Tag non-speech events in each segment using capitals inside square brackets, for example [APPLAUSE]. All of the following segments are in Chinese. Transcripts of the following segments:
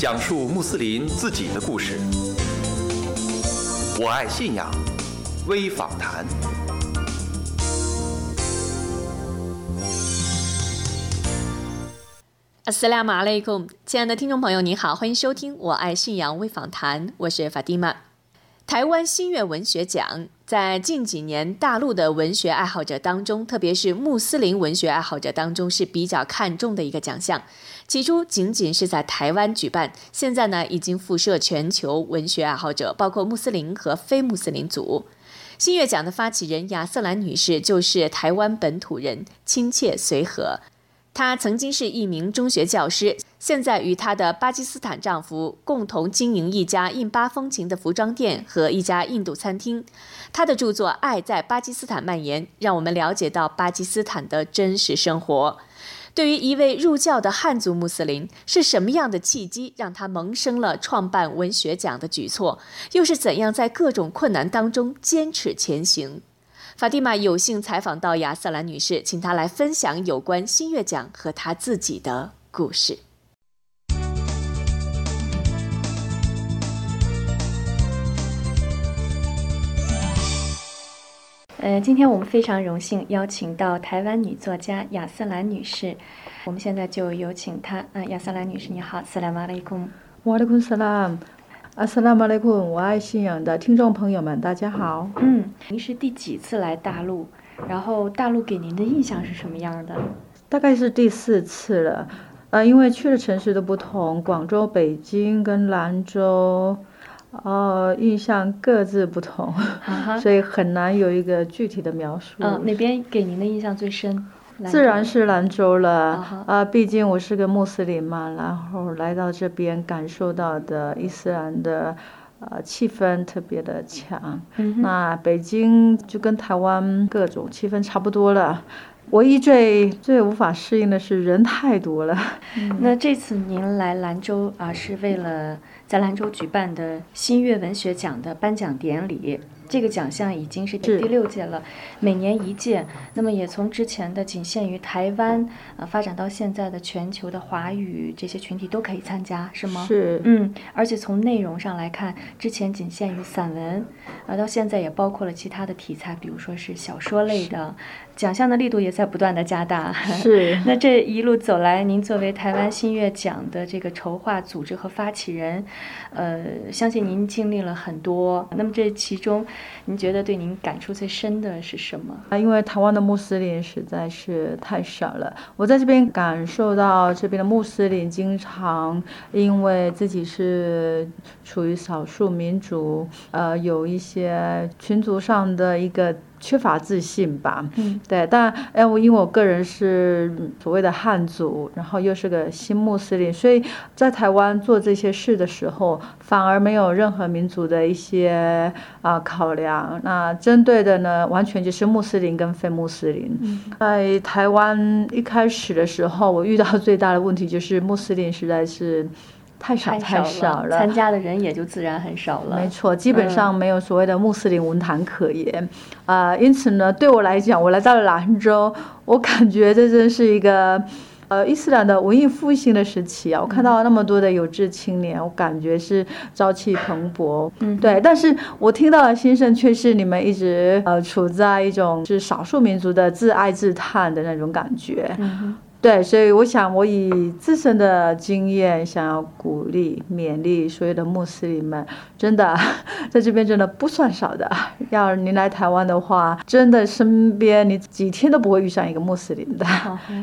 讲述穆斯林自己的故事。我爱信仰微访谈。阿斯拉马雷贡，亲爱的听众朋友，你好，欢迎收听《我爱信仰微访谈》，我是法蒂玛。台湾新月文学奖在近几年大陆的文学爱好者当中，特别是穆斯林文学爱好者当中是比较看重的一个奖项。起初仅仅是在台湾举办，现在呢已经辐射全球文学爱好者，包括穆斯林和非穆斯林族。新月奖的发起人亚瑟兰女士就是台湾本土人，亲切随和。她曾经是一名中学教师，现在与她的巴基斯坦丈夫共同经营一家印巴风情的服装店和一家印度餐厅。她的著作《爱在巴基斯坦蔓延》，让我们了解到巴基斯坦的真实生活。对于一位入教的汉族穆斯林，是什么样的契机让他萌生了创办文学奖的举措？又是怎样在各种困难当中坚持前行？法蒂玛有幸采访到亚瑟兰女士，请她来分享有关新月奖和她自己的故事。呃，今天我们非常荣幸邀请到台湾女作家亚瑟兰女士，我们现在就有请她。嗯，亚瑟兰女士，你好，斯拉马雷贡。瓦勒昆斯拉，阿斯拉马雷库，我爱信仰的听众朋友们，大家好。嗯，您是第几次来大陆？然后大陆给您的印象是什么样的？大概是第四次了。呃，因为去的城市都不同，广州、北京跟兰州，呃，印象各自不同，所以很难有一个具体的描述。嗯，哪边给您的印象最深？自然是兰州了。啊，毕竟我是个穆斯林嘛，然后来到这边感受到的伊斯兰的。呃，气氛特别的强。那北京就跟台湾各种气氛差不多了，唯一最最无法适应的是人太多了。[LAUGHS] 那这次您来兰州啊，是为了在兰州举办的新月文学奖的颁奖典礼。这个奖项已经是第六届了，每年一届。那么也从之前的仅限于台湾，呃，发展到现在的全球的华语这些群体都可以参加，是吗？是。嗯，而且从内容上来看，之前仅限于散文，呃，到现在也包括了其他的题材，比如说是小说类的。奖项的力度也在不断的加大。是。[LAUGHS] 那这一路走来，您作为台湾新月奖的这个筹划组织和发起人，呃，相信您经历了很多。那么这其中，您觉得对您感触最深的是什么？啊，因为台湾的穆斯林实在是太少了。我在这边感受到这边的穆斯林经常因为自己是处于少数民族，呃，有一些群族上的一个。缺乏自信吧，嗯，对，但哎，我因为我个人是所谓的汉族，然后又是个新穆斯林，所以在台湾做这些事的时候，反而没有任何民族的一些啊考量。那针对的呢，完全就是穆斯林跟非穆斯林。在台湾一开始的时候，我遇到最大的问题就是穆斯林实在是。太少太少了，参加的人也就自然很少了。没错，基本上没有所谓的穆斯林文坛可言，啊，因此呢，对我来讲，我来到了兰州，我感觉这真是一个，呃，伊斯兰的文艺复兴的时期啊！我看到那么多的有志青年，我感觉是朝气蓬勃。嗯，对，但是我听到的心声却是你们一直呃处在一种是少数民族的自爱自叹的那种感觉。嗯对，所以我想，我以自身的经验，想要鼓励、勉励所有的穆斯林们，真的，[LAUGHS] 在这边真的不算少的。要您来台湾的话，真的身边你几天都不会遇上一个穆斯林的。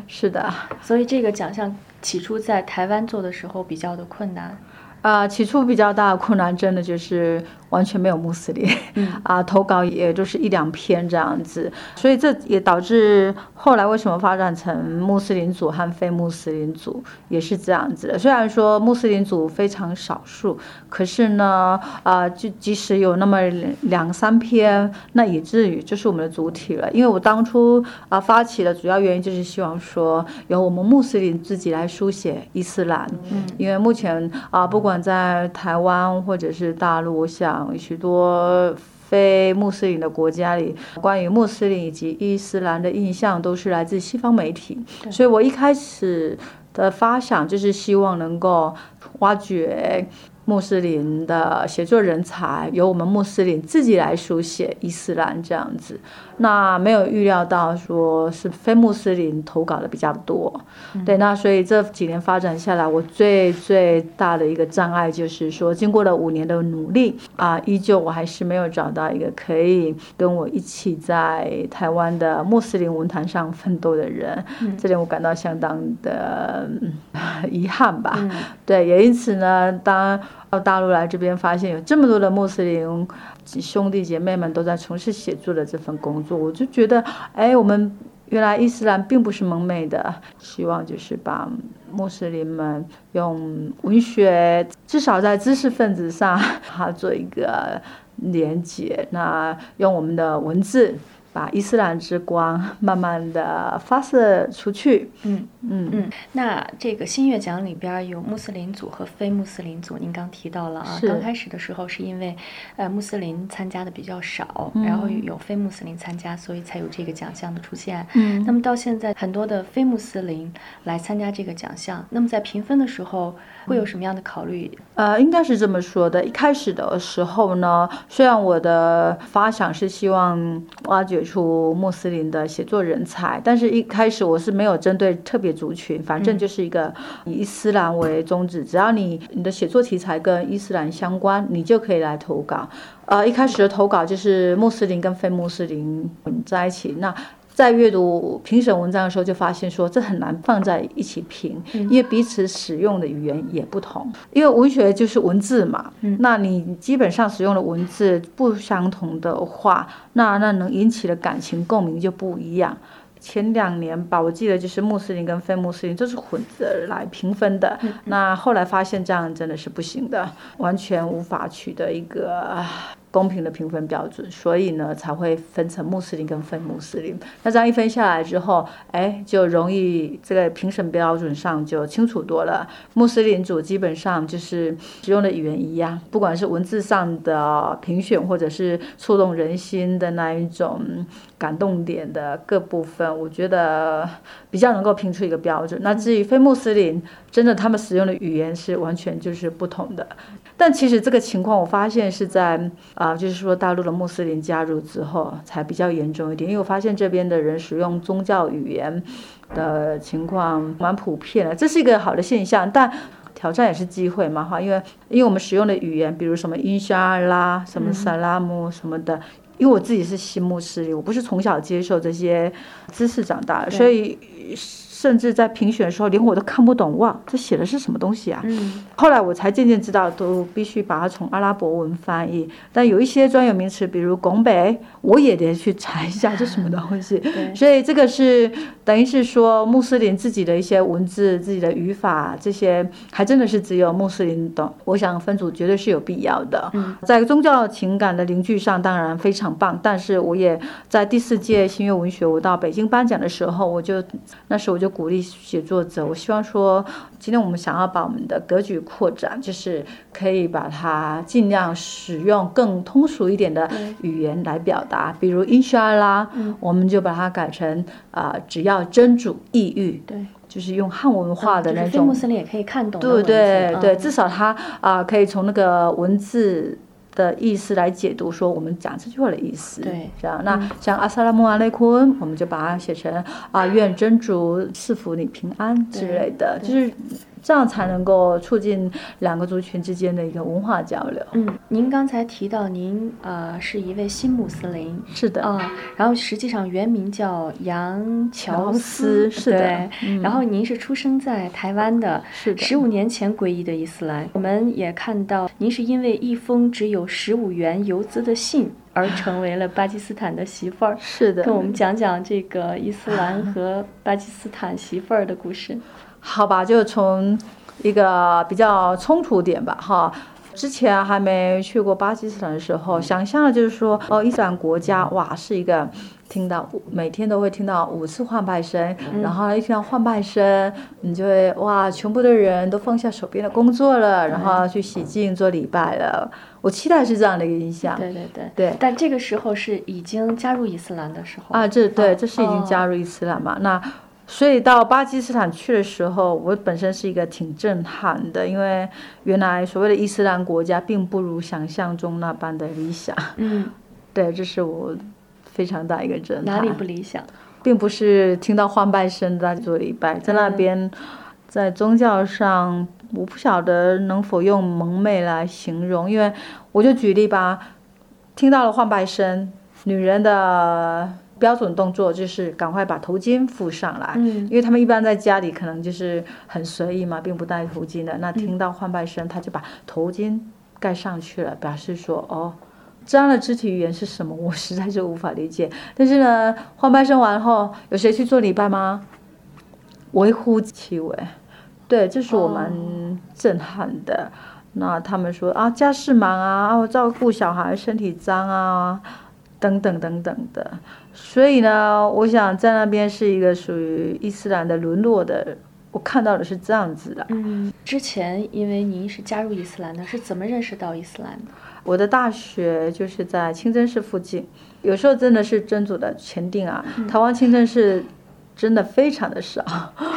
是的，所以这个奖项起初在台湾做的时候比较的困难。啊，起初比较大的困难，真的就是。完全没有穆斯林，[LAUGHS] 啊，投稿也就是一两篇这样子，所以这也导致后来为什么发展成穆斯林组和非穆斯林组也是这样子的。虽然说穆斯林组非常少数，可是呢，啊，就即使有那么两三篇，那以至于就是我们的主体了。因为我当初啊发起的主要原因就是希望说由我们穆斯林自己来书写伊斯兰，因为目前啊不管在台湾或者是大陆，我想。许多非穆斯林的国家里，关于穆斯林以及伊斯兰的印象都是来自西方媒体，所以我一开始的发想就是希望能够挖掘。穆斯林的写作人才由我们穆斯林自己来书写伊斯兰这样子，那没有预料到说是非穆斯林投稿的比较多，对，那所以这几年发展下来，我最最大的一个障碍就是说，经过了五年的努力啊，依旧我还是没有找到一个可以跟我一起在台湾的穆斯林文坛上奋斗的人，这点我感到相当的 [LAUGHS] 遗憾吧。对，也因此呢，当到大陆来这边，发现有这么多的穆斯林兄弟姐妹们都在从事写作的这份工作，我就觉得，哎，我们原来伊斯兰并不是蒙昧的。希望就是把穆斯林们用文学，至少在知识分子上，[LAUGHS] 它做一个连接。那用我们的文字。把伊斯兰之光 [LAUGHS] 慢慢的发射出去。嗯嗯嗯。那这个新月奖里边有穆斯林组和非穆斯林组，您刚提到了啊。刚开始的时候是因为，呃，穆斯林参加的比较少，然后有非穆斯林参加，所以才有这个奖项的出现。嗯。那么到现在，很多的非穆斯林来参加这个奖项，那么在评分的时候会有什么样的考虑？呃，应该是这么说的。一开始的时候呢，虽然我的发想是希望挖掘。出穆斯林的写作人才，但是一开始我是没有针对特别族群，反正就是一个以伊斯兰为宗旨，只要你你的写作题材跟伊斯兰相关，你就可以来投稿。呃，一开始的投稿就是穆斯林跟非穆斯林混在一起，那。在阅读评审文章的时候，就发现说这很难放在一起评，因为彼此使用的语言也不同。因为文学就是文字嘛，那你基本上使用的文字不相同的话，那那能引起的感情共鸣就不一样。前两年吧，我记得就是穆斯林跟非穆斯林都是混着来评分的，那后来发现这样真的是不行的，完全无法取得一个。公平的评分标准，所以呢才会分成穆斯林跟非穆斯林。那这样一分下来之后，哎，就容易这个评审标准上就清楚多了。穆斯林组基本上就是使用的语言一样，不管是文字上的评选，或者是触动人心的那一种感动点的各部分，我觉得比较能够评出一个标准。那至于非穆斯林，真的他们使用的语言是完全就是不同的。但其实这个情况，我发现是在啊，就是说大陆的穆斯林加入之后才比较严重一点。因为我发现这边的人使用宗教语言的情况蛮普遍的，这是一个好的现象。但挑战也是机会嘛，哈，因为因为我们使用的语言，比如什么伊沙拉、什么萨拉姆什么的，因为我自己是西穆斯林，我不是从小接受这些知识长大的，所以。甚至在评选的时候，连我都看不懂，哇，这写的是什么东西啊？嗯，后来我才渐渐知道，都必须把它从阿拉伯文翻译。但有一些专有名词，比如拱北，我也得去查一下这什么东西。[LAUGHS] 所以这个是等于是说穆斯林自己的一些文字、自己的语法这些，还真的是只有穆斯林懂。我想分组绝对是有必要的。在宗教情感的凝聚上，当然非常棒。但是我也在第四届新月文学，我到北京颁奖的时候，我就那时我就。鼓励写作者，我希望说，今天我们想要把我们的格局扩展，就是可以把它尽量使用更通俗一点的语言来表达，比如英沙拉，我们就把它改成啊，只要真主抑郁，对，就是用汉文化的那种，穆斯林也可以看懂，对对对，至少他啊可以从那个文字。的意思来解读，说我们讲这句话的意思，对，这样。那像阿萨拉穆阿雷坤，我们就把它写成啊，愿真主赐福你平安之类的，就是。这样才能够促进两个族群之间的一个文化交流。嗯，您刚才提到您呃是一位新穆斯林，是的啊，然后实际上原名叫杨乔斯，是的。然后您是出生在台湾的，是的。十五年前皈依的伊斯兰，我们也看到您是因为一封只有十五元邮资的信而成为了巴基斯坦的媳妇儿。是的，跟我们讲讲这个伊斯兰和巴基斯坦媳妇儿的故事。好吧，就从一个比较冲突点吧，哈。之前还没去过巴基斯坦的时候，想象的就是说，哦，伊斯兰国家，哇，是一个听到每天都会听到五次换拜声，然后一听到换拜声，你就会哇，全部的人都放下手边的工作了，然后去洗净做礼拜了。我期待是这样的一个印象。对对对对。但这个时候是已经加入伊斯兰的时候啊，这对，这是已经加入伊斯兰嘛？那。所以到巴基斯坦去的时候，我本身是一个挺震撼的，因为原来所谓的伊斯兰国家并不如想象中那般的理想。嗯，[LAUGHS] 对，这是我非常大一个震撼。哪里不理想？并不是听到换拜声在做礼拜，在那边，在宗教上，我不晓得能否用蒙昧来形容，因为我就举例吧，听到了换拜声，女人的。标准动作就是赶快把头巾覆上来，因为他们一般在家里可能就是很随意嘛，并不戴头巾的。那听到换拜声，他就把头巾盖上去了，表示说哦，这样的肢体语言是什么？我实在是无法理解。但是呢，换拜声完后，有谁去做礼拜吗？微乎其微。对，这是我蛮震撼的。那他们说啊，家事忙啊，我照顾小孩，身体脏啊。等等等等的，所以呢，我想在那边是一个属于伊斯兰的沦落的，我看到的是这样子的。嗯，之前因为您是加入伊斯兰的，是怎么认识到伊斯兰的？我的大学就是在清真寺附近，有时候真的是真主的前定啊，台湾清真寺真的非常的少。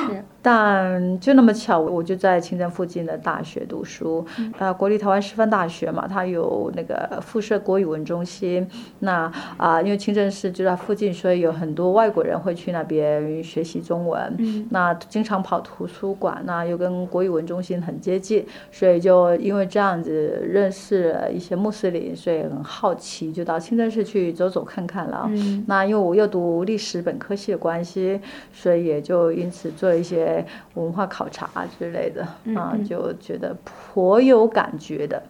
是。但就那么巧，我就在清真附近的大学读书，呃，国立台湾师范大学嘛，它有那个附设国语文中心。那啊，因为清真寺就在附近，所以有很多外国人会去那边学习中文。那经常跑图书馆，那又跟国语文中心很接近，所以就因为这样子认识了一些穆斯林，所以很好奇，就到清真寺去走走看看了。那因为我又读历史本科系的关系，所以也就因此做一些。文化考察之类的啊，就觉得颇有感觉的，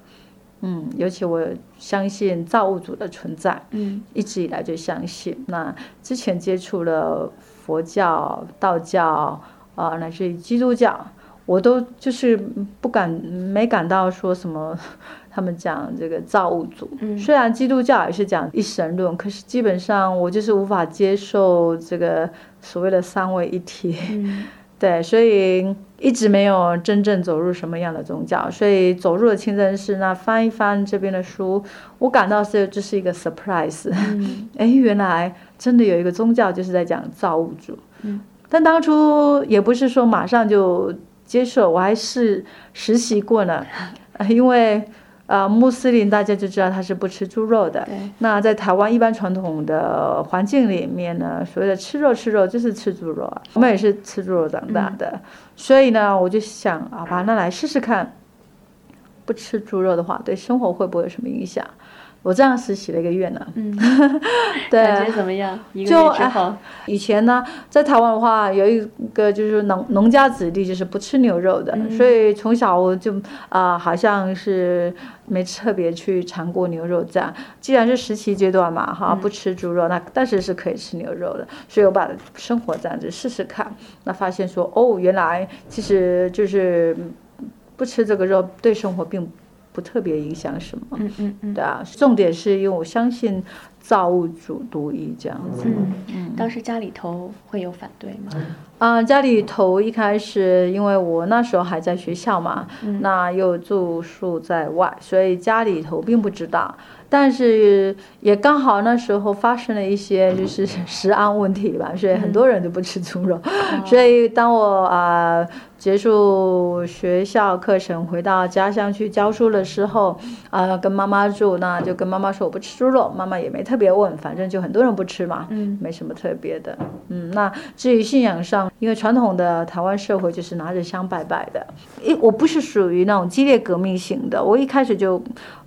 嗯，尤其我相信造物主的存在，嗯，一直以来就相信。那之前接触了佛教、道教啊，乃至于基督教，我都就是不敢没感到说什么。他们讲这个造物主，虽然基督教也是讲一神论，可是基本上我就是无法接受这个所谓的三位一体。对，所以一直没有真正走入什么样的宗教，所以走入了清真寺，那翻一翻这边的书，我感到是这是一个 surprise，[LAUGHS] 哎，原来真的有一个宗教就是在讲造物主，但当初也不是说马上就接受，我还是实习过呢，[LAUGHS] 因为。呃，穆斯林大家就知道他是不吃猪肉的。那在台湾一般传统的环境里面呢，所谓的吃肉吃肉就是吃猪肉啊。我们也是吃猪肉长大的，所以呢，我就想好吧那来试试看，不吃猪肉的话，对生活会不会有什么影响？我这样实习了一个月呢，嗯，[LAUGHS] 对，感觉怎么样？一个月之后，以前呢，在台湾的话，有一个就是农农家子弟就是不吃牛肉的，所以从小我就啊，好像是没特别去尝过牛肉这样。既然是实习阶段嘛，哈，不吃猪肉，那但是是可以吃牛肉的，所以我把生活这样子试试看，那发现说，哦，原来其实就是不吃这个肉对生活并。不特别影响什么，嗯嗯嗯，对啊，重点是因为我相信造物主独一这样子。嗯嗯，当时家里头会有反对吗？啊，家里头一开始，因为我那时候还在学校嘛，那又住宿在外，所以家里头并不知道。但是也刚好那时候发生了一些就是食安问题吧，所以很多人都不吃猪肉。所以当我啊结束学校课程回到家乡去教书的时候，啊跟妈妈住，那就跟妈妈说我不吃猪肉，妈妈也没特别问，反正就很多人不吃嘛，嗯，没什么特别的。嗯，那至于信仰上，因为传统的台湾社会就是拿着香拜拜的，一我不是属于那种激烈革命型的，我一开始就。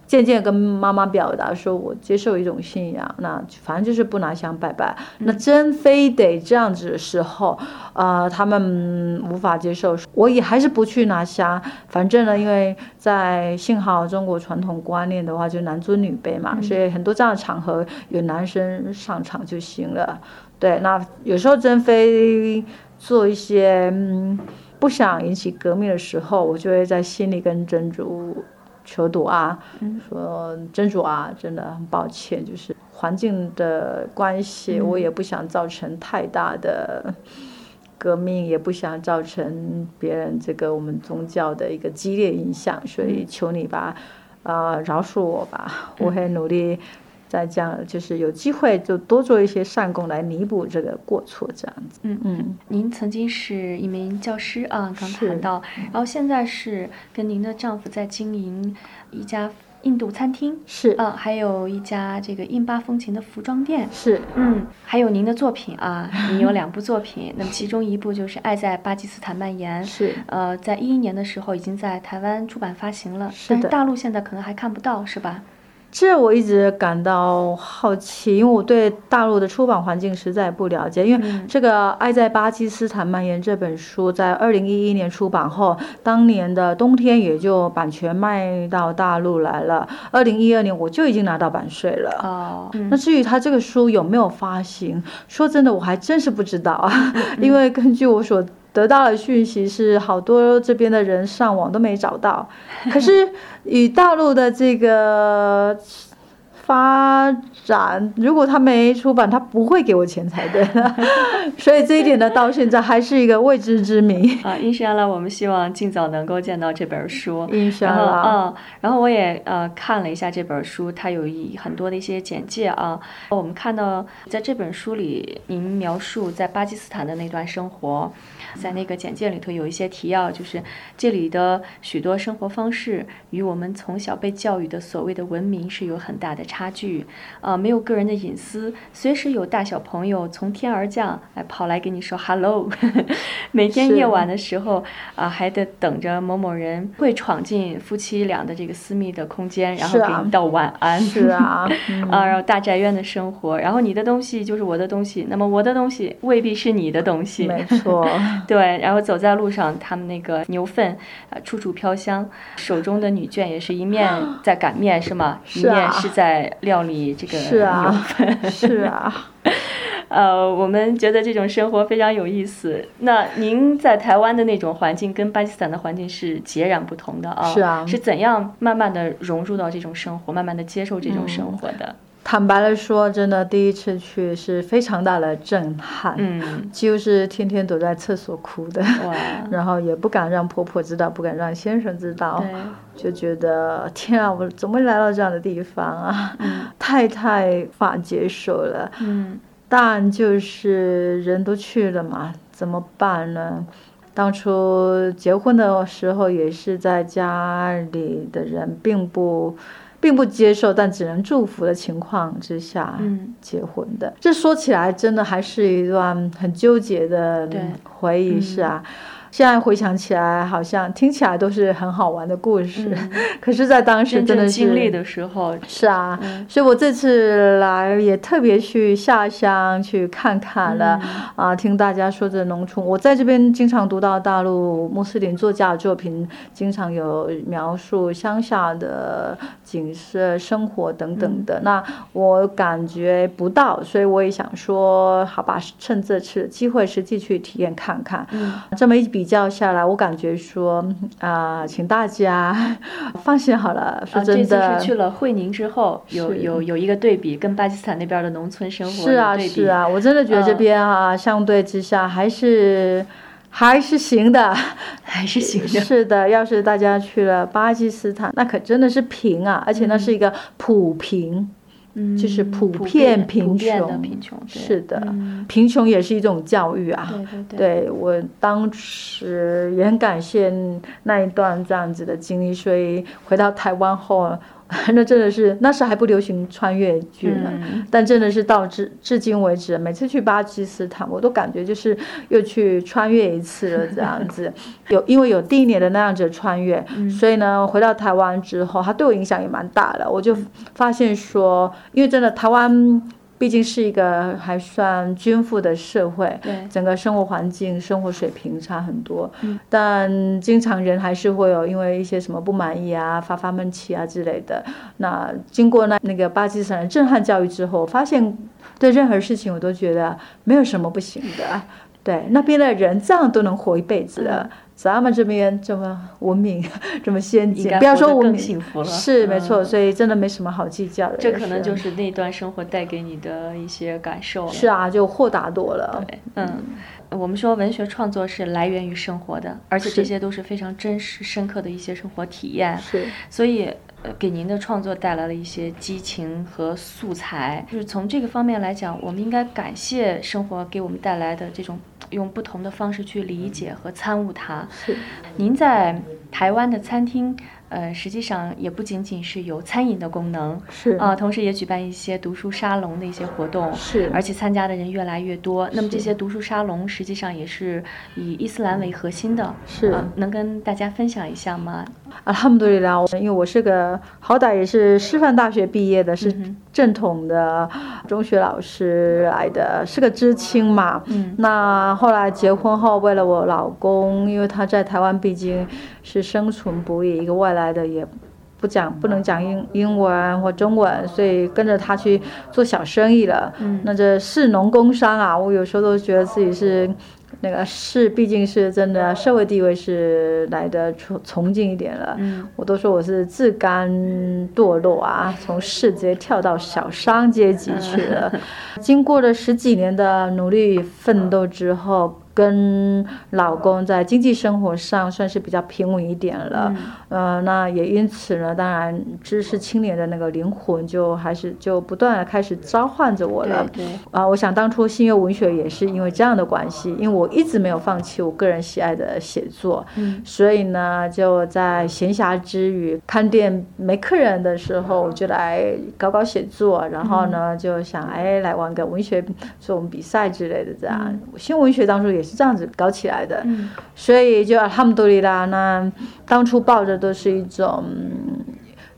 渐渐跟妈妈表达说，我接受一种信仰，那反正就是不拿香拜拜。那真非得这样子的时候，呃，他们无法接受，我也还是不去拿香。反正呢，因为在幸好中国传统观念的话，就男尊女卑嘛，所以很多这样的场合有男生上场就行了。对，那有时候真非做一些嗯不想引起革命的时候，我就会在心里跟真主。求读啊，说真主啊，真的很抱歉，就是环境的关系，我也不想造成太大的革命，也不想造成别人这个我们宗教的一个激烈影响，所以求你吧，啊，饶恕我吧，我会努力再这样就是有机会就多做一些善功来弥补这个过错，这样子。嗯嗯，您曾经是一名教师啊，刚谈到，然后现在是跟您的丈夫在经营一家印度餐厅，是啊，还有一家这个印巴风情的服装店。是，嗯，还有您的作品啊，[LAUGHS] 您有两部作品，那么其中一部就是《爱在巴基斯坦蔓延》，是呃，在一一年的时候已经在台湾出版发行了，是但是大陆现在可能还看不到，是吧？这我一直感到好奇，因为我对大陆的出版环境实在不了解。因为嗯这个《爱在巴基斯坦蔓延》这本书在二零一一年出版后，当年的冬天也就版权卖到大陆来了。二零一二年我就已经拿到版税了。哦，嗯那至于他这个书有没有发行，说真的，我还真是不知道啊。因为根据我所得到的讯息是，好多这边的人上网都没找到。可是 [LAUGHS] 以大陆的这个发展，如果他没出版，他不会给我钱才对。[LAUGHS] 所以这一点呢，到现在还是一个未知之谜。[LAUGHS] 啊，印象了，我们希望尽早能够见到这本书。印象然后，了，嗯，然后我也呃看了一下这本书，它有一很多的一些简介啊。我们看到在这本书里，您描述在巴基斯坦的那段生活，在那个简介里头有一些提要，就是这里的许多生活方式与我们从小被教育的所谓的文明是有很大的差距。呃，没有个人的隐私，随时有大小朋友从天而降，哎，跑来跟你说 hello。[LAUGHS] 每天夜晚的时候啊、还得等着某某人会闯进夫妻俩的这个私密的空间，然后给你道晚安。是啊，[LAUGHS] 嗯啊，然后大宅院的生活，然后你的东西就是我的东西，那么我的东西未必是你的东西。没错，[LAUGHS] 对，然后走在路上，他们那个牛粪啊、处处飘香，手中的女眷也是一面 [GASPS] 在擀面是吗？一是啊面是在料理这个是啊，是啊。[LAUGHS] 呃，我们觉得这种生活非常有意思。那您在台湾的那种环境跟巴基斯坦的环境是截然不同的啊。是啊是怎样慢慢的融入到这种生活，慢慢的接受这种生活的？坦白的说，真的第一次去是非常大的震撼，嗯，就是天天躲在厕所哭的，哇，[LAUGHS] 然后也不敢让婆婆知道，不敢让先生知道，就觉得天啊，我怎么会来到这样的地方啊？嗯 [LAUGHS] 太太无法接受了。嗯但就是人都去了嘛，怎么办呢？当初结婚的时候，也是在家里的人并不并不接受，但只能祝福的情况之下嗯结婚的。这说起来，真的还是一段很纠结的回忆，是啊。现在回想起来，好像听起来都是很好玩的故事，嗯。[LAUGHS] 可是，在当时真的是经历的时候，是啊，嗯。所以我这次来也特别去下乡去看看了、嗯。啊，听大家说这农村，我在这边经常读到大陆穆斯林作家的作品，经常有描述乡下的景色、生活等等的，那我感觉不到，所以我也想说，好吧，趁这次机会实际去体验看看。嗯。这么一比较下来，我感觉说啊、请大家 [LAUGHS] 放心好了，说啊，这次真的。是去了会宁之后，有有有一个对比，跟巴基斯坦那边的农村生活是啊，是啊，我真的觉得这嗯边啊，相对之下还是还是行的，[LAUGHS] 还是行的。是的，要是大家去了巴基斯坦，那可真的是贫啊，而且那是一个普贫，嗯，就是普普遍贫穷贫穷，是的嗯贫穷也是一种教育啊。对对对，对我当时也很感谢那一段这样子的经历，所以回到台湾后，[LAUGHS] 那真的是那时还不流行穿越剧呢，嗯但真的是到至至今为止，每次去巴基斯坦，我都感觉就是又去穿越一次了这样子。[LAUGHS] 有因为有第一年的那样子的穿越，嗯所以呢，回到台湾之后，它对我影响也蛮大的。我就发现说，因为真的台湾。毕竟是一个还算均富的社会，对整个生活环境、生活水平差很多，嗯但经常人还是会有因为一些什么不满意啊、发发闷气啊之类的。那经过那那个巴基斯坦的震撼教育之后，发现对任何事情我都觉得没有什么不行的。对，那边的人这样都能活一辈子了，咱们这边这么文明、[LAUGHS] 这么先进不要说文明，幸福了。是没错，嗯所以真的没什么好计较的。这可能就是那段生活带给你的一些感受了。是啊，就豁达多了。对，嗯，我们说文学创作是来源于生活的，而且这些都是非常真实、深刻的一些生活体验。是所以，呃，给您的创作带来了一些激情和素材。就是从这个方面来讲，我们应该感谢生活给我们带来的这种用不同的方式去理解和参悟它。是您在台湾的餐厅，呃，实际上也不仅仅是有餐饮的功能，是啊，同时也举办一些读书沙龙的一些活动，是而且参加的人越来越多。那么这些读书沙龙实际上也是以伊斯兰为核心的，是呃能跟大家分享一下吗？阿拉姆多里拉，因为我是个好歹也是师范大学毕业的，是嗯正统的中学老师来的，是个知青嘛。嗯那后来结婚后，为了我老公，因为他在台湾毕竟是生存不易，一个外来的也。不讲不能讲英英文或中文，所以跟着他去做小生意了。嗯那这士农工商啊，我有时候都觉得自己是那个士，毕竟是真的社会地位是来的崇崇敬一点了。嗯我都说我是自甘堕落啊，从士直接跳到小商阶级去了。[LAUGHS] 经过了十几年的努力奋斗之后，跟老公在经济生活上算是比较平稳一点了。呃，那也因此呢，当然知识青年的那个灵魂就还是就不断的开始召唤着我了。对对，啊，我想当初新月文学也是因为这样的关系，因为我一直没有放弃我个人喜爱的写作，嗯。所以呢，就在闲暇之余，看店没客人的时候，我就来搞搞写作，然后呢，就想哎来玩个文学这种比赛之类的，这样。新文学当初也是这样子搞起来的，嗯所以就阿哈姆杜里拉，那当初抱着都是一种嗯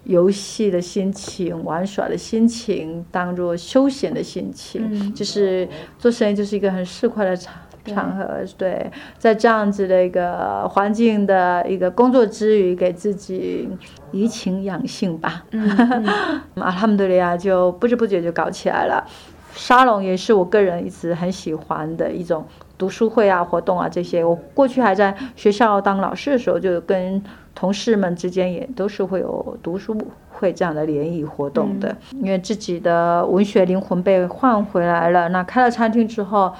游戏的心情、玩耍的心情，当做休闲的心情，嗯就是做生意就是一个很适快的场。场合对，在这样子的一个环境的一个工作之余，给自己怡情养性吧。嗯 [LAUGHS] 阿哈姆杜里亚就不知不觉就搞起来了。沙龙也是我个人一直很喜欢的一种读书会啊、活动啊这些。我过去还在学校当老师的时候，就跟同事们之间也都是会有读书会这样的联谊活动的。因为自己的文学灵魂被换回来了，那开了餐厅之后。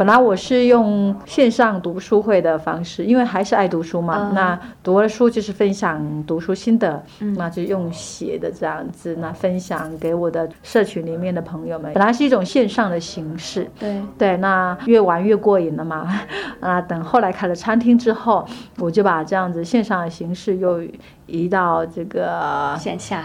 本来我是用线上读书会的方式，因为还是爱读书嘛。嗯那读了书就是分享读书心得，那就用写的这样子，那分享给我的社群里面的朋友们。本来是一种线上的形式，对，对，那越玩越过瘾了嘛。[LAUGHS] 啊，等后来开了餐厅之后，我就把这样子线上的形式又移到这个线下，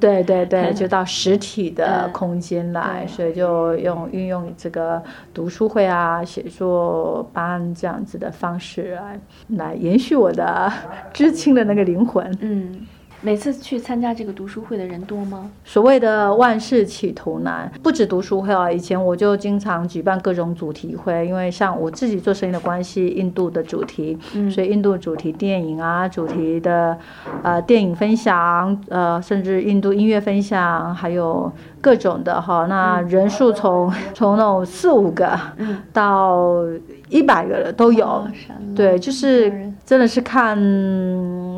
对 [LAUGHS] 对对，[LAUGHS] 就到实体的嗯空间来，对。所以就用运用这个读书会啊、写作班这样子的方式来来延续我的 [LAUGHS] 知青的那个灵魂。嗯，每次去参加这个读书会的人多吗？所谓的万事起头难，不止读书会啊，以前我就经常举办各种主题会，因为像我自己做生意的关系，印度的主题，所以印度主题电影啊，主题的呃电影分享，呃甚至印度音乐分享，还有各种的哈，那人数从从那种四五个到一百个的都有。对，就是真的是看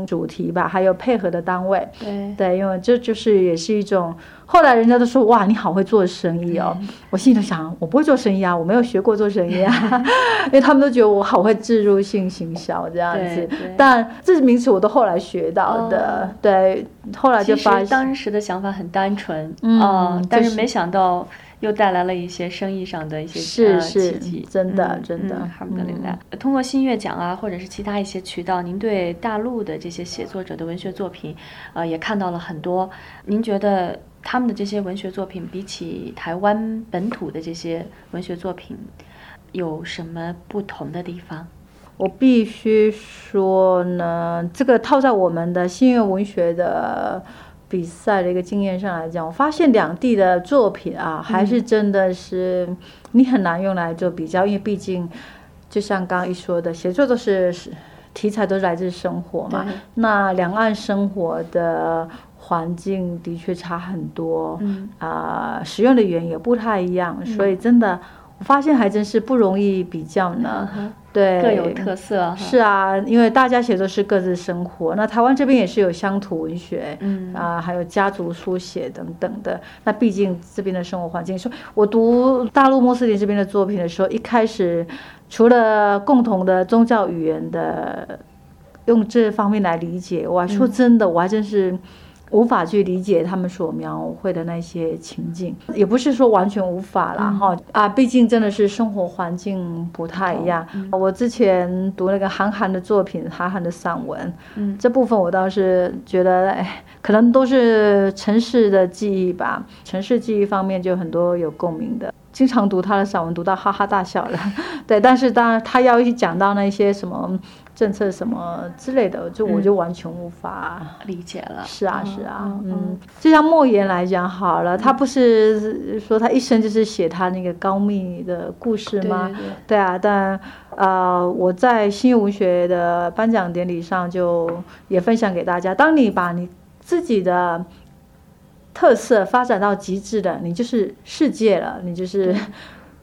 主题吧，还有配合的单位。对，对，因为这就是也是一种，后来人家都说哇，你好会做生意哦。嗯我心里头想，我不会做生意啊，我没有学过做生意啊，[LAUGHS] 因为他们都觉得我好会植入性行销这样子。但这名词我都后来学到的，对，后来就其实发现。当时的想法很单纯，嗯哦但是没想到又带来了一些生意上的一些奇迹，真的嗯真的嗯好的，领带。通过新月奖啊，或者是其他一些渠道，您对大陆的这些写作者的文学作品，呃，也看到了很多。您觉得他们的这些文学作品，比起台湾本土的这些文学作品，有什么不同的地方？我必须说呢，这个套在我们的新月文学的比赛的一个经验上来讲，我发现两地的作品啊，还是真的是你很难用来做比较，因为毕竟就像刚刚一说的，写作都是是题材都是来自生活嘛，那两岸生活的环境的确差很多，嗯。啊、使用的语言也不太一样，所以真的。我发现还真是不容易比较呢，嗯对，各有特色。是啊，因为大家写作是各自生活，那台湾这边也是有乡土文学，嗯啊，还有家族书写等等的。那毕竟这边的生活环境，说我读大陆穆斯林这边的作品的时候，一开始除了共同的宗教语言的用这方面来理解，我还说真的，我还真是。无法去理解他们所描绘的那些情境，也不是说完全无法啦，哈啊，毕竟真的是生活环境不太一样。我之前读那个韩寒的作品，韩寒的散文，嗯，这部分我倒是觉得，哎，可能都是城市的记忆吧，城市记忆方面就很多有共鸣的。经常读他的散文，读到哈哈大笑了。[LAUGHS] 对，但是当然他要一讲到那些什么政策什么之类的，就我就完全无法理解了。是啊，是啊，嗯，就像莫言来讲好了，他不是说他一生就是写他那个高密的故事吗？对啊，但呃，我在新月文学的颁奖典礼上就也分享给大家，当你把你自己的。特色发展到极致的，你就是世界了，你就是。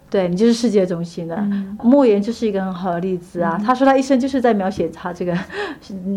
对你就是世界中心的，莫言就是一个很好的例子啊。他说他一生就是在描写他这个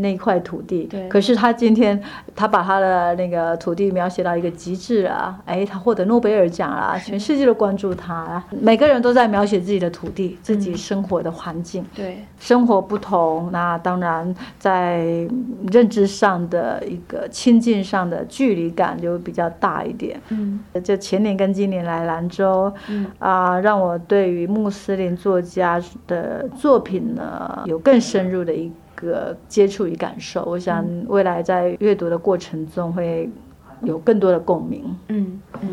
那块土地，对。可是他今天他把他的那个土地描写到一个极致啊，哎，他获得诺贝尔奖了，全世界都关注他。每个人都在描写自己的土地，自己生活的环境。对，生活不同，那当然在认知上的一个亲近上的距离感就比较大一点。嗯，就前年跟今年来兰州，嗯啊让。我对于穆斯林作家的作品呢，有更深入的一个接触与感受。我想未来在阅读的过程中会有更多的共鸣。嗯嗯，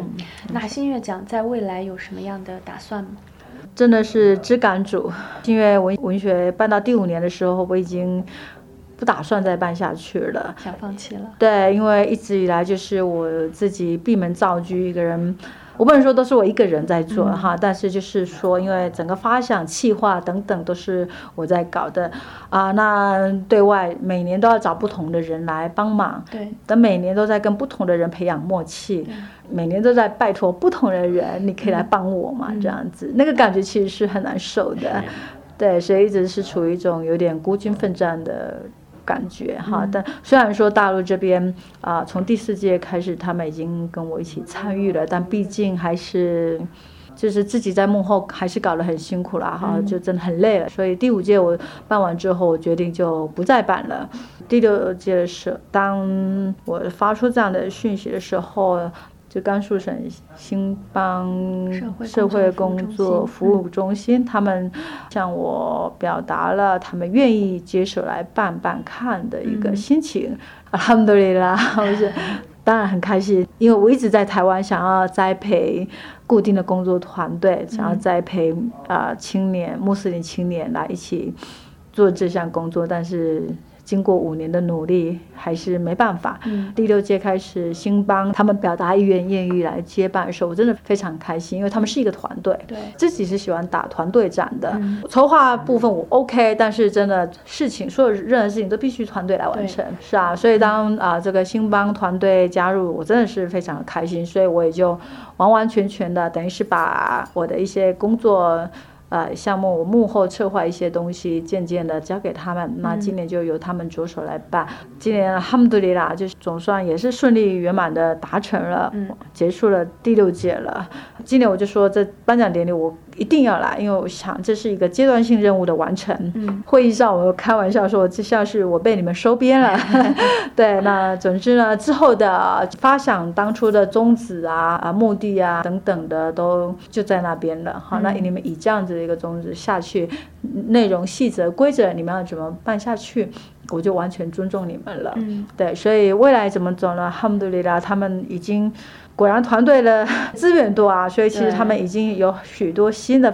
那新月奖在未来有什么样的打算吗？真的是知感主，新月文文学办到第五年的时候，我已经不打算再办下去了，想放弃了。对，因为一直以来就是我自己闭门造车一个人。我不能说都是我一个人在做哈，但是就是说，因为整个发想、企划等等都是我在搞的啊。那对外每年都要找不同的人来帮忙，对，等每年都在跟不同的人培养默契，每年都在拜托不同的人，你可以来帮我嘛？这样子，那个感觉其实是很难受的，对，所以一直是处于一种有点孤军奋战的。感觉哈，但虽然说大陆这边啊，从第四届开始，他们已经跟我一起参与了，但毕竟还是就是自己在幕后还是搞得很辛苦了哈，就真的很累了。所以第五届我办完之后，我决定就不再办了。第六届的时候，当我发出这样的讯息的时候。就甘肃省兴邦社会工作服务中心，他们向我表达了他们愿意接手来办办看的一个心情。他们都来了，我是当然很开心，因为我一直在台湾想要栽培固定的工作团队，想要栽培啊青年穆斯林青年来一起做这项工作，但是。经过五年的努力，还是没办法。第六届开始，兴邦他们表达意愿，愿意来接办的时候，我真的非常开心，因为他们是一个团队。对，自己是喜欢打团队战的。筹划部分我 OK，但是真的事情，所有任何事情都必须团队来完成。是啊，所以当啊这个兴邦团队加入，我真的是非常的开心，所以我也就完完全全的等于是把我的一些工作。呃，项目我幕后策划一些东西，渐渐的交给他们。那今年就由他们着手来办。今年哈姆杜里拉就是总算也是顺利圆满的达成了，结束了第六届了。今年我就说这颁奖典礼我。一定要来，因为我想这是一个阶段性任务的完成。嗯，会议上我开玩笑说，这像是我被你们收编了。[LAUGHS] 对，那总之呢，之后的发想、当初的宗旨啊、啊目的啊等等的，都就在那边了。好，那你们以这样子的一个宗旨下去，内容细则规则你们要怎么办下去，我就完全尊重你们了。嗯，对，所以未来怎么走呢？哈姆杜里拉他们已经。果然团队的 [LAUGHS] 资源多啊，所以其实他们已经有许多新的。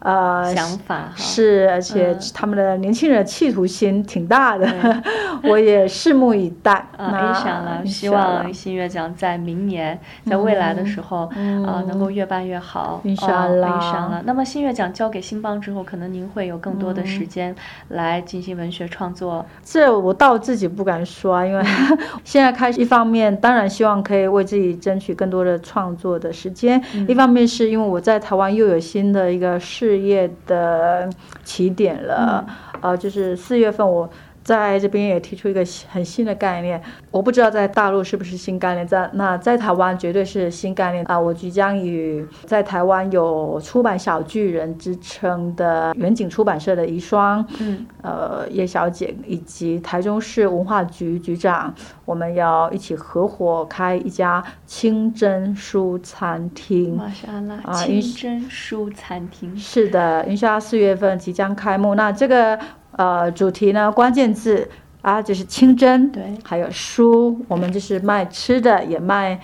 呃，想法是，而且他们的年轻人企图心挺大的，[LAUGHS] 我也拭目以待。啊，想了，希望新月奖在明年，在未来的时候，啊，能够越办越好。印象了，印象了。那么新月奖交给新邦之后，可能您会有更多的时间来进行文学创作。这我倒自己不敢说，因为 [LAUGHS] 现在开始，一方面当然希望可以为自己争取更多的创作的时间，一方面是因为我在台湾又有新的一个事。事业的起点了，呃，就是四月份我。在这边也提出一个很新的概念，我不知道在大陆是不是新概念，在那在台湾绝对是新概念啊！我即将与在台湾有出版小巨人之称的远景出版社的遗孀，嗯，呃叶小姐以及台中市文化局局长，我们要一起合伙开一家清真书餐厅。马上啦，清真书餐厅是的，云霄四月份即将开幕，那这个。呃，主题呢，关键字啊，就是清真，对，还有书，我们就是卖吃的，也卖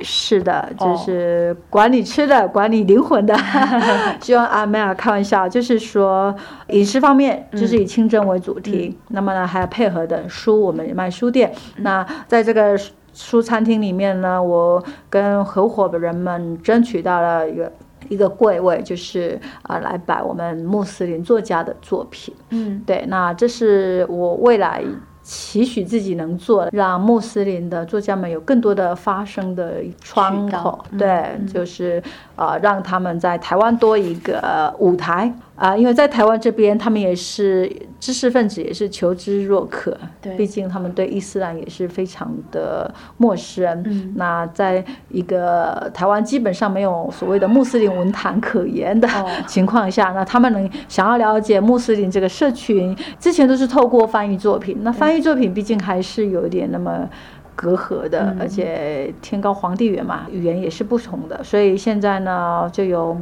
是的，就是管理吃的，管理灵魂的。[LAUGHS] 希望阿妹啊开玩笑，就是说饮食方面就是以清真为主题，那么呢，还有配合的书，我们也卖书店。那在这个书餐厅里面呢，我跟合伙的人们争取到了一个。一个柜位就是啊，来摆我们穆斯林作家的作品。嗯，对，那这是我未来期许自己能做，让穆斯林的作家们有更多的发声的窗口。对，就是啊，让他们在台湾多一个舞台。啊，因为在台湾这边，他们也是知识分子，也是求知若渴。对，毕竟他们对伊斯兰也是非常的陌生。嗯，那在一个台湾基本上没有所谓的穆斯林文坛可言的 [LAUGHS] 情况下，那他们能想要了解穆斯林这个社群，之前都是透过翻译作品。那翻译作品毕竟还是有一点那么隔阂的，而且天高皇帝远嘛，语言也是不同的。所以现在呢，就有。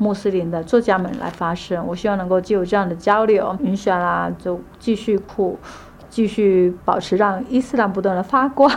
穆斯林的作家们来发声，我希望能够就有这样的交流，允许啦，就继续哭。继续保持让伊斯兰不断的发光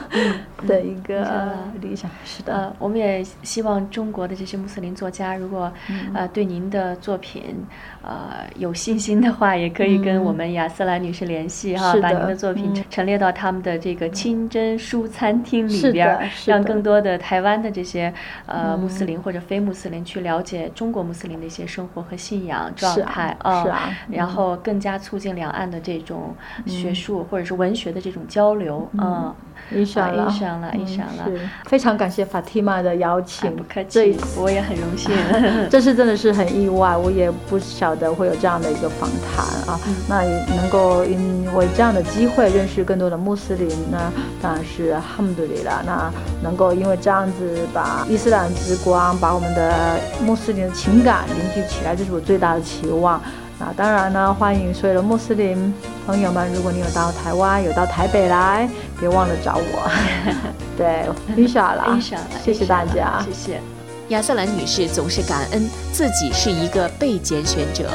的一个理想，是的。呃，我们也希望中国的这些穆斯林作家，如果呃对您的作品呃有信心的话，也可以跟我们雅斯兰女士联系哈，把您的作品陈列到他们的这个清真书餐厅里边，让更多的台湾的这些呃穆斯林或者非穆斯林去了解中国穆斯林的一些生活和信仰状态啊，然后更加促进两岸的这种学术。或者是文学的这种交流，嗯，印象了，印象了。非常感谢法蒂玛的邀请，不客气，我也很荣幸。[LAUGHS] 这次真的是很意外，我也不晓得会有这样的一个访谈啊。那也能够因为这样的机会认识更多的穆斯林呢，当然是哈姆杜里了。那能够因为这样子把伊斯兰之光，把我们的穆斯林的情感凝聚起来，这是我最大的期望。那当然呢，欢迎所有的穆斯林朋友们，如果你有到台湾，有到台北来，别忘了找我。[LAUGHS] 对，伊莎拉，谢谢大家，谢谢。亚瑟兰女士总是感恩自己是一个被拣选者，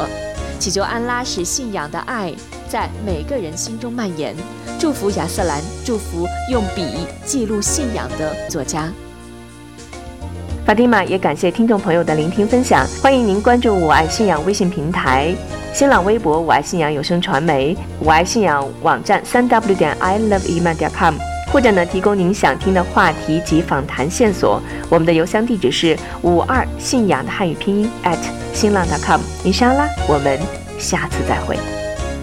祈求安拉使信仰的爱在每个人心中蔓延，祝福亚瑟兰，祝福用笔记录信仰的作家。法蒂玛也感谢听众朋友的聆听分享，欢迎您关注我爱信仰微信平台、新浪微博我爱信仰有声传媒、我爱信仰网站三 w 点 i love iman 点 com，或者呢提供您想听的话题及访谈线索。我们的邮箱地址是五二信仰的汉语拼音 at 新浪 com。伊莎拉，我们下次再会。